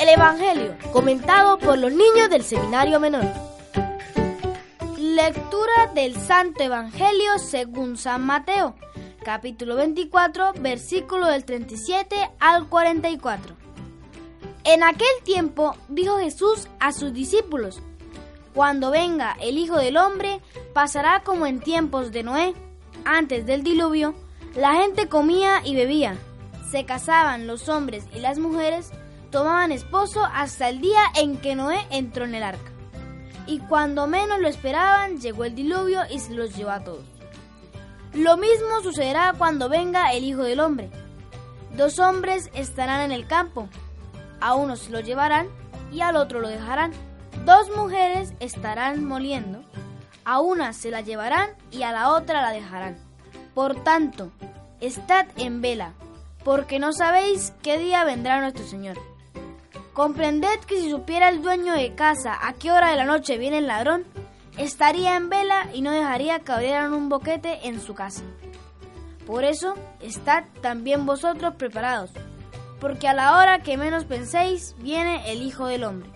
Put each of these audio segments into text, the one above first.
El Evangelio, comentado por los niños del Seminario Menor. Lectura del Santo Evangelio según San Mateo, capítulo 24, versículo del 37 al 44. En aquel tiempo dijo Jesús a sus discípulos, Cuando venga el Hijo del Hombre, pasará como en tiempos de Noé. Antes del diluvio, la gente comía y bebía, se casaban los hombres y las mujeres, tomaban esposo hasta el día en que Noé entró en el arca. Y cuando menos lo esperaban, llegó el diluvio y se los llevó a todos. Lo mismo sucederá cuando venga el Hijo del Hombre. Dos hombres estarán en el campo, a uno se lo llevarán y al otro lo dejarán. Dos mujeres estarán moliendo, a una se la llevarán y a la otra la dejarán. Por tanto, estad en vela, porque no sabéis qué día vendrá nuestro Señor. Comprended que si supiera el dueño de casa a qué hora de la noche viene el ladrón, estaría en vela y no dejaría que abrieran un boquete en su casa. Por eso, estad también vosotros preparados, porque a la hora que menos penséis viene el Hijo del Hombre.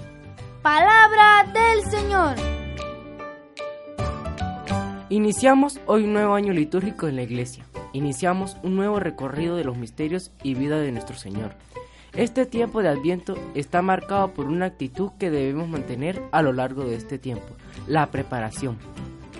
Palabra del Señor. Iniciamos hoy un nuevo año litúrgico en la iglesia. Iniciamos un nuevo recorrido de los misterios y vida de nuestro Señor. Este tiempo de Adviento está marcado por una actitud que debemos mantener a lo largo de este tiempo, la preparación.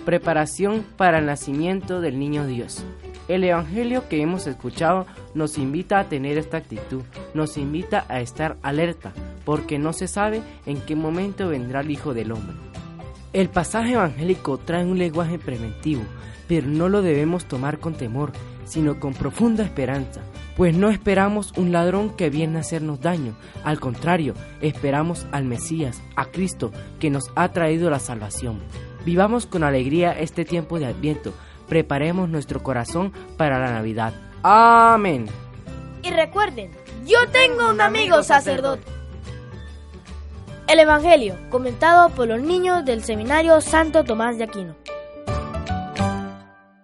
Preparación para el nacimiento del niño Dios. El Evangelio que hemos escuchado nos invita a tener esta actitud, nos invita a estar alerta, porque no se sabe en qué momento vendrá el Hijo del Hombre. El pasaje evangélico trae un lenguaje preventivo, pero no lo debemos tomar con temor, sino con profunda esperanza, pues no esperamos un ladrón que viene a hacernos daño, al contrario, esperamos al Mesías, a Cristo, que nos ha traído la salvación. Vivamos con alegría este tiempo de Adviento, preparemos nuestro corazón para la Navidad. Amén. Y recuerden, yo tengo un amigo sacerdote. El Evangelio, comentado por los niños del Seminario Santo Tomás de Aquino.